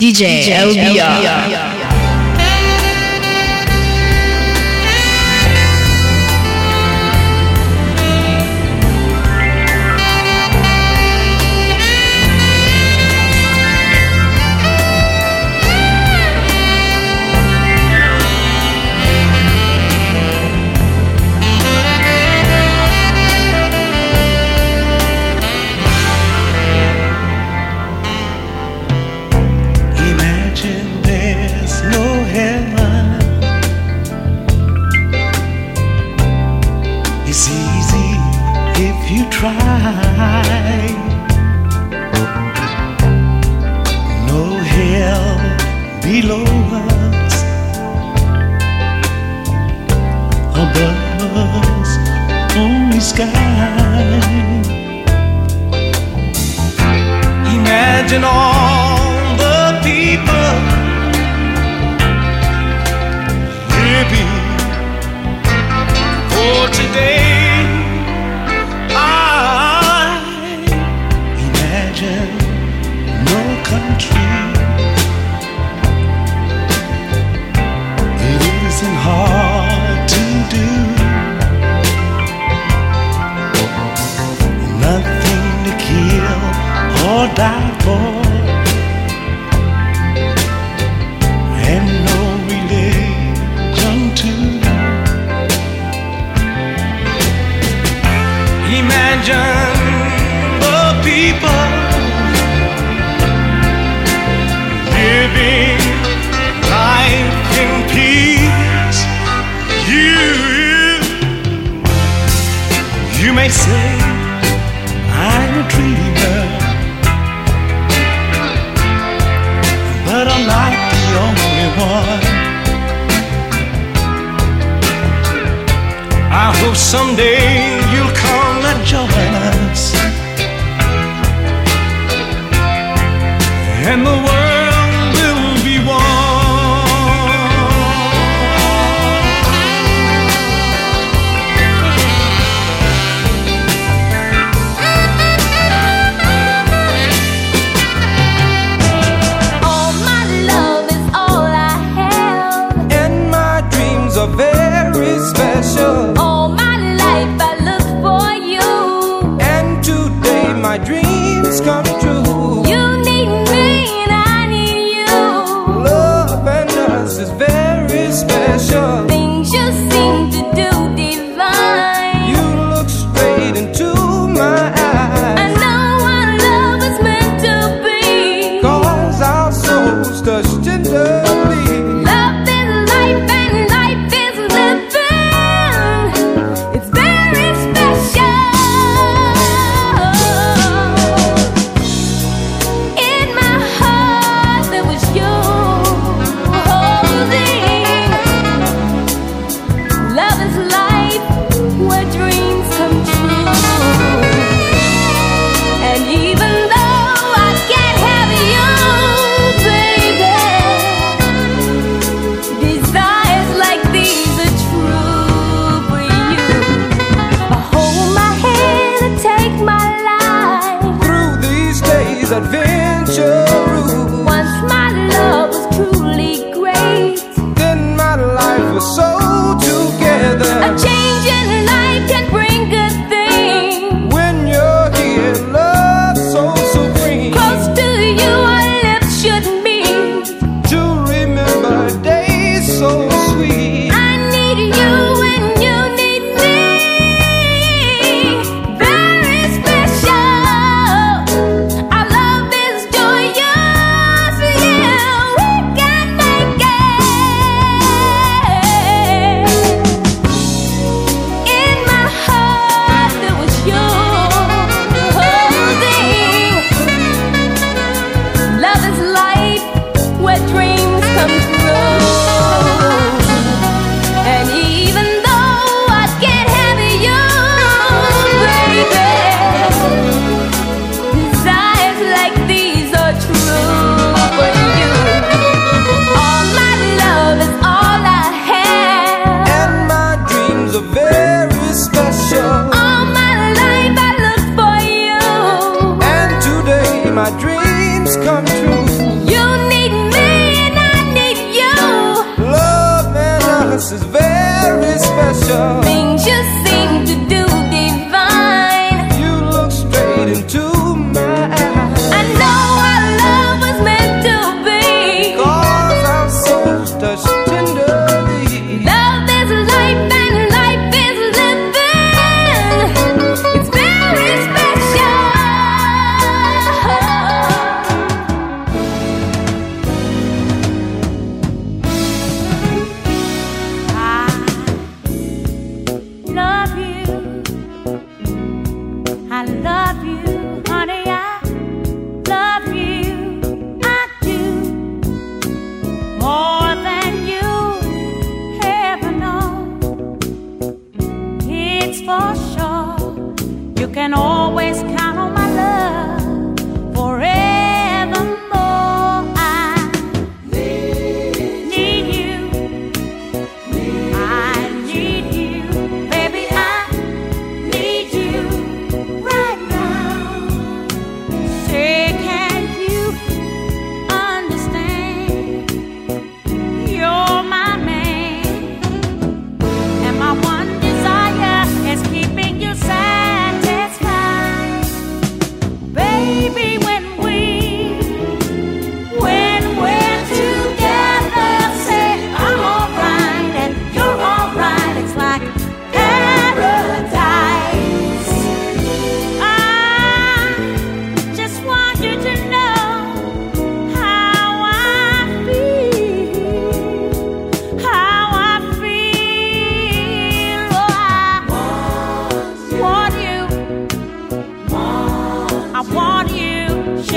DJ, LBR. Imagine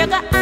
sugar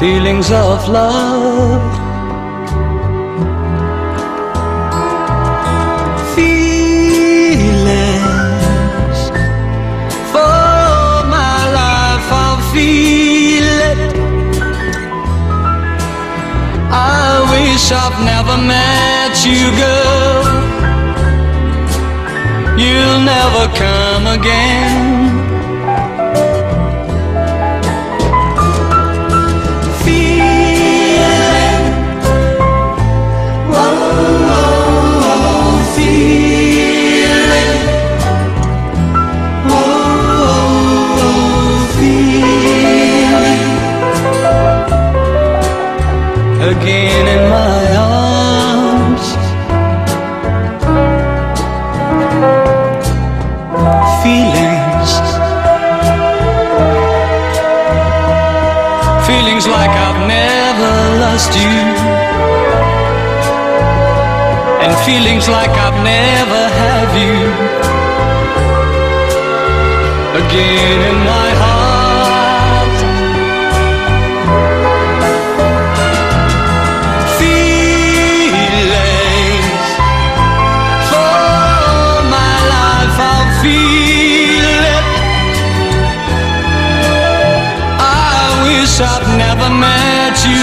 feelings of love. Feelings for my life, I'll feel it. I wish I've never met you, girl. You'll never come again. Feelings like I've never had you again in my heart. Feelings for my life, I'll feel it. I wish I've never met you,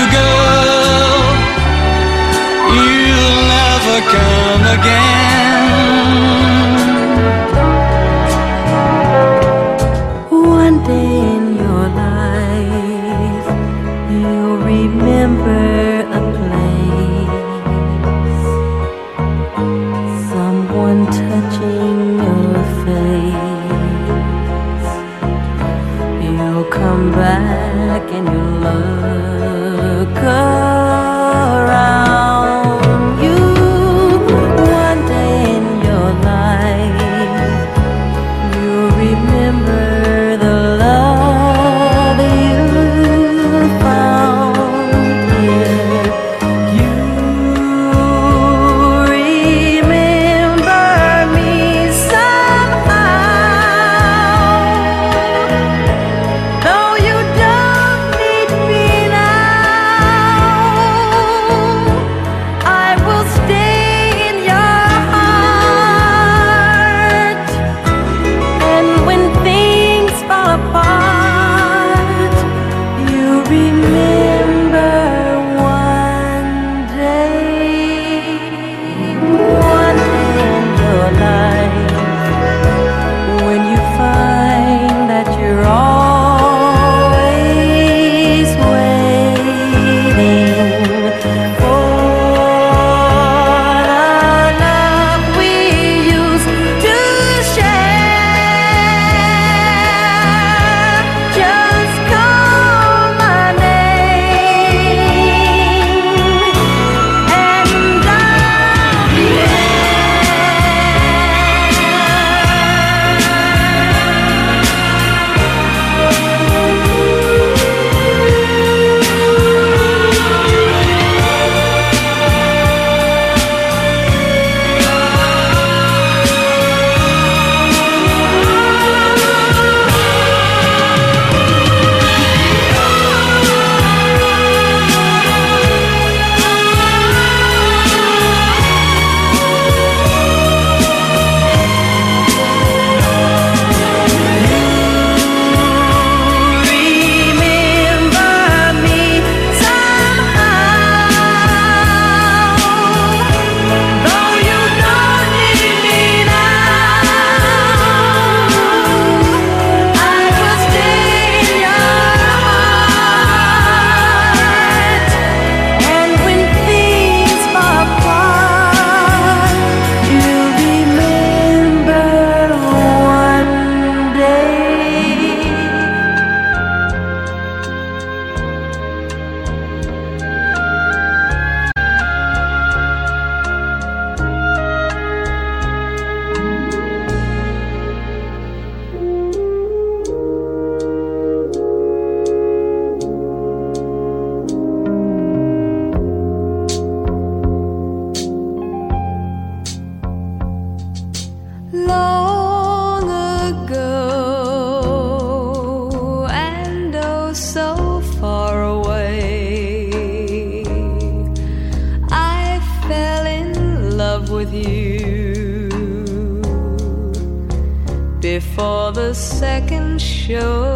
the second show.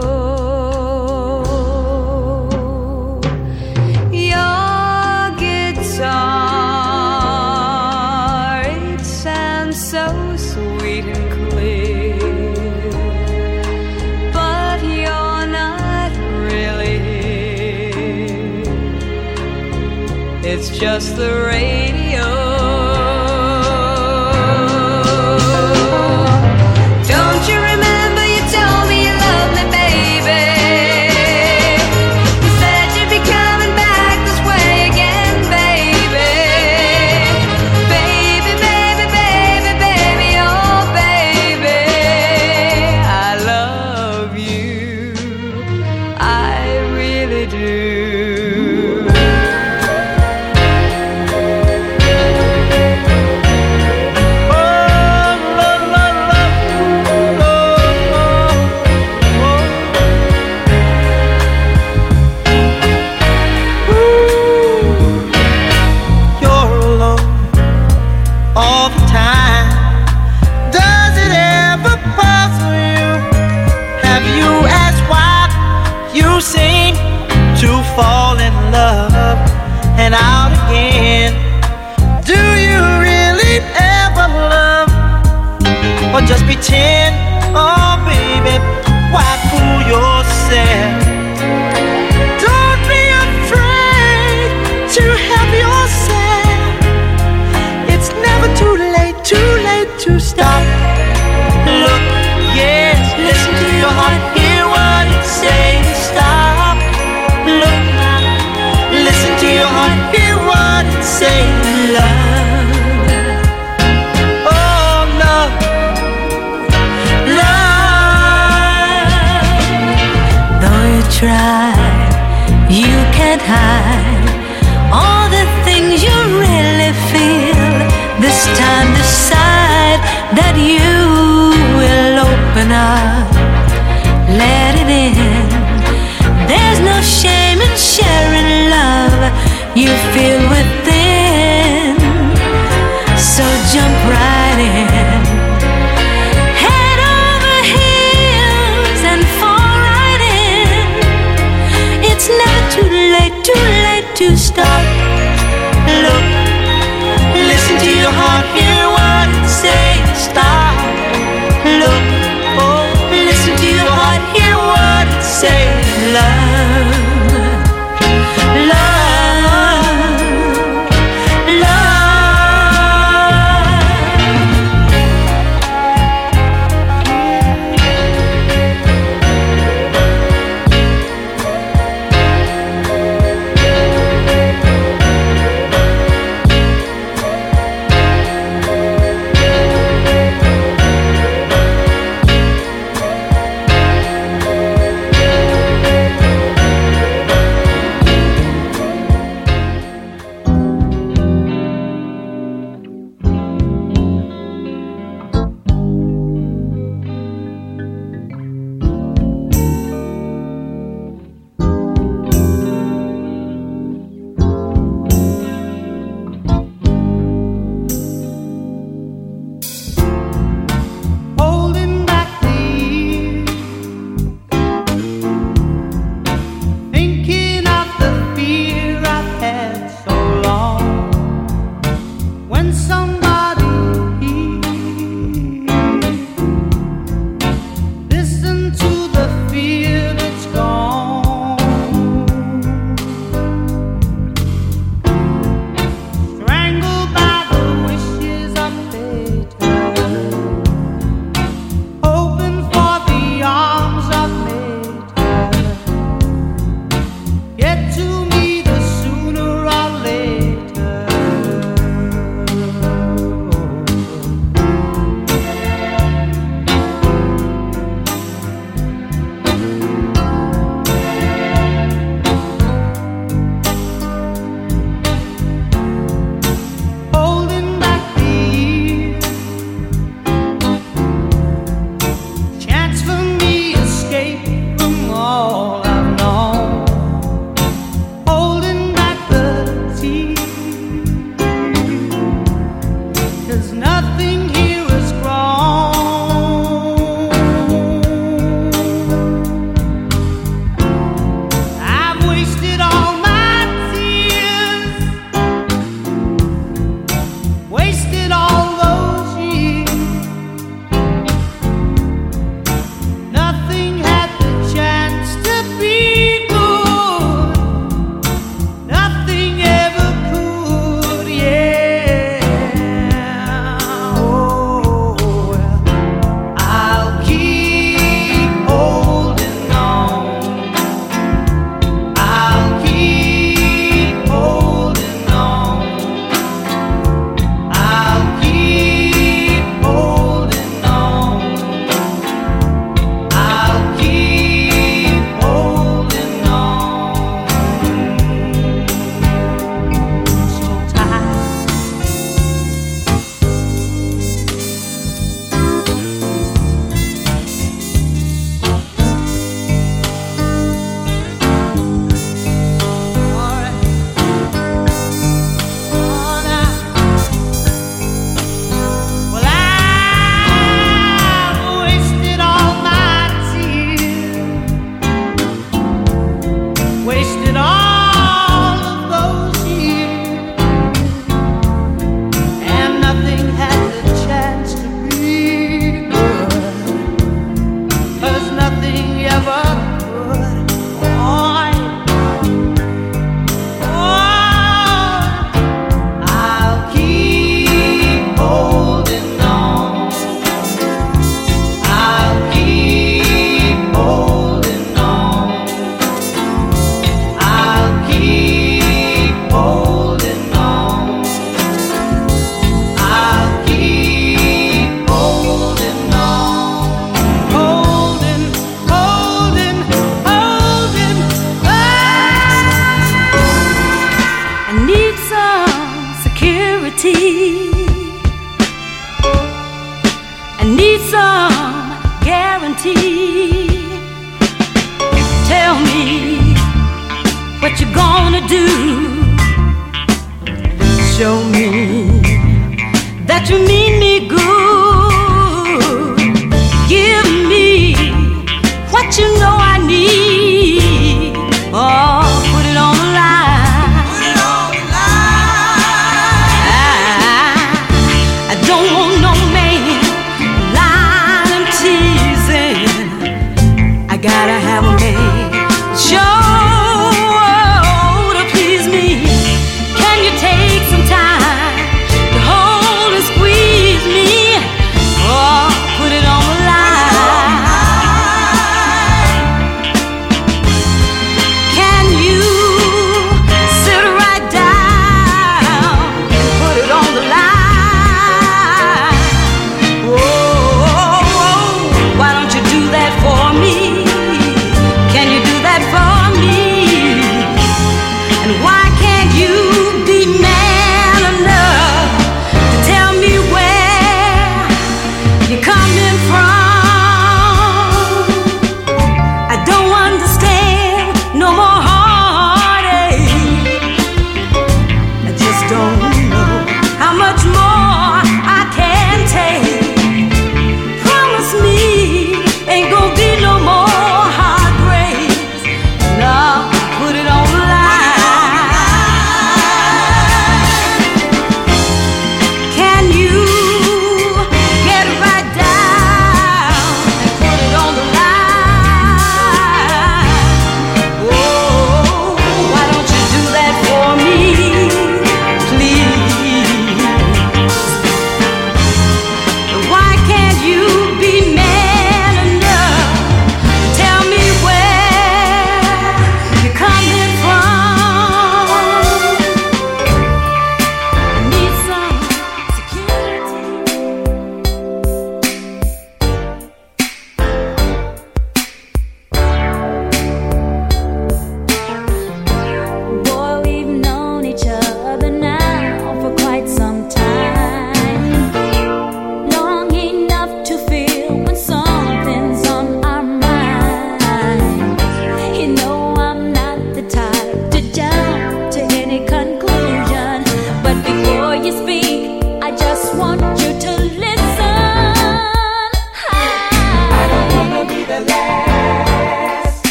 Your guitar, it sounds so sweet and clear, but you're not really here. It's just the radio. Try, you can't hide all the things you really feel. This time decide that you will open up, let it in. There's no shame in sharing love you feel within. So jump right stop. Look, listen to your heart, hear what it says. Stop. Look, oh, listen to your heart, hear what it. Love, love,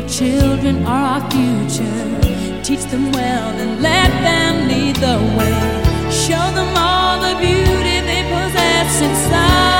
the children are our future. Teach them well and let them lead the way. Show them all the beauty they possess inside.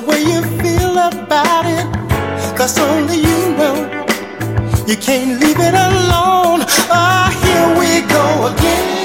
the way you feel about it. Cause only you know you can't leave it alone. Ah, here we go again.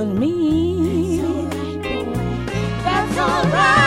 with me. That's alright.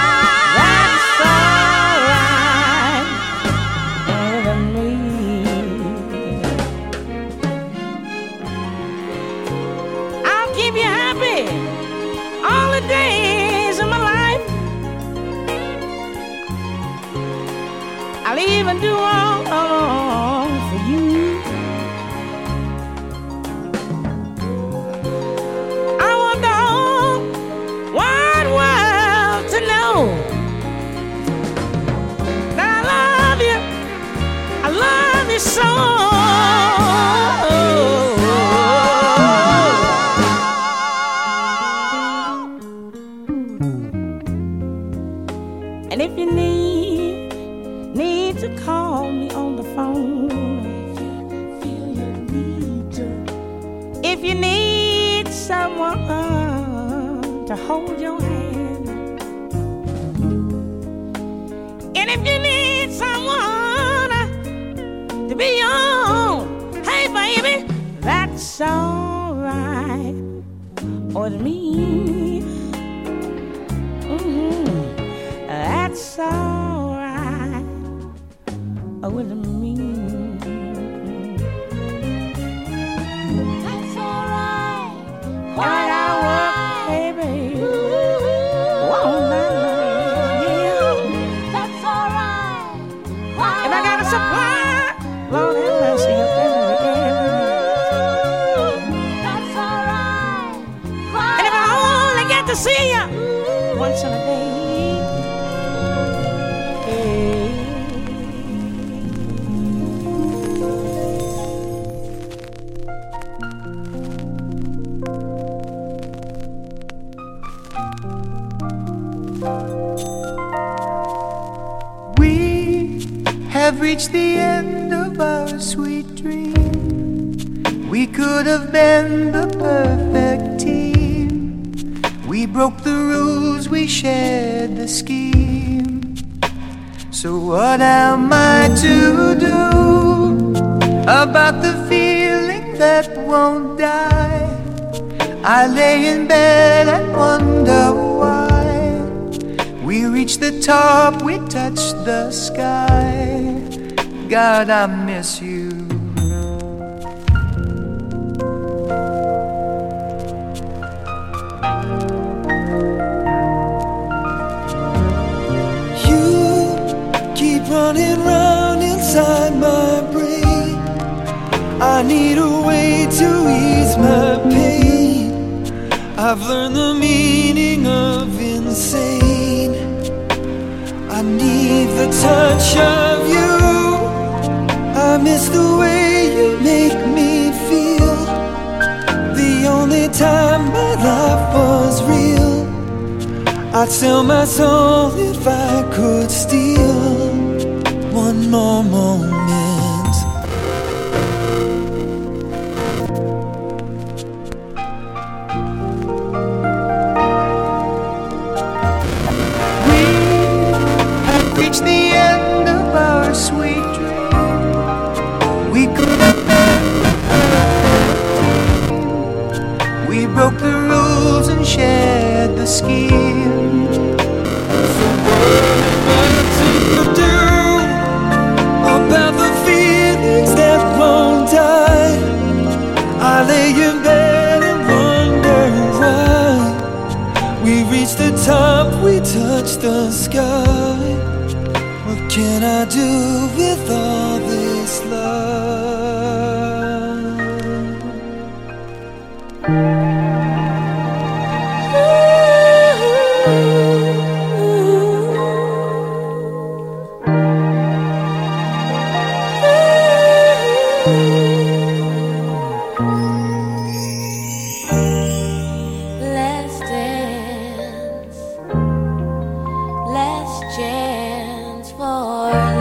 We shared the scheme. So, what am I to do about the feeling that won't die? I lay in bed and wonder why. We reached the top, we touched the sky. God, I miss you. Running round inside my brain. I need a way to ease my pain. I've learned the meaning of insane. I need the touch of you. I miss the way you make me feel. The only time my life was real. I'd sell my soul if I could steal more moment. have reached the end of our sweet dream. We could have We broke the rules and shared the scheme. I do for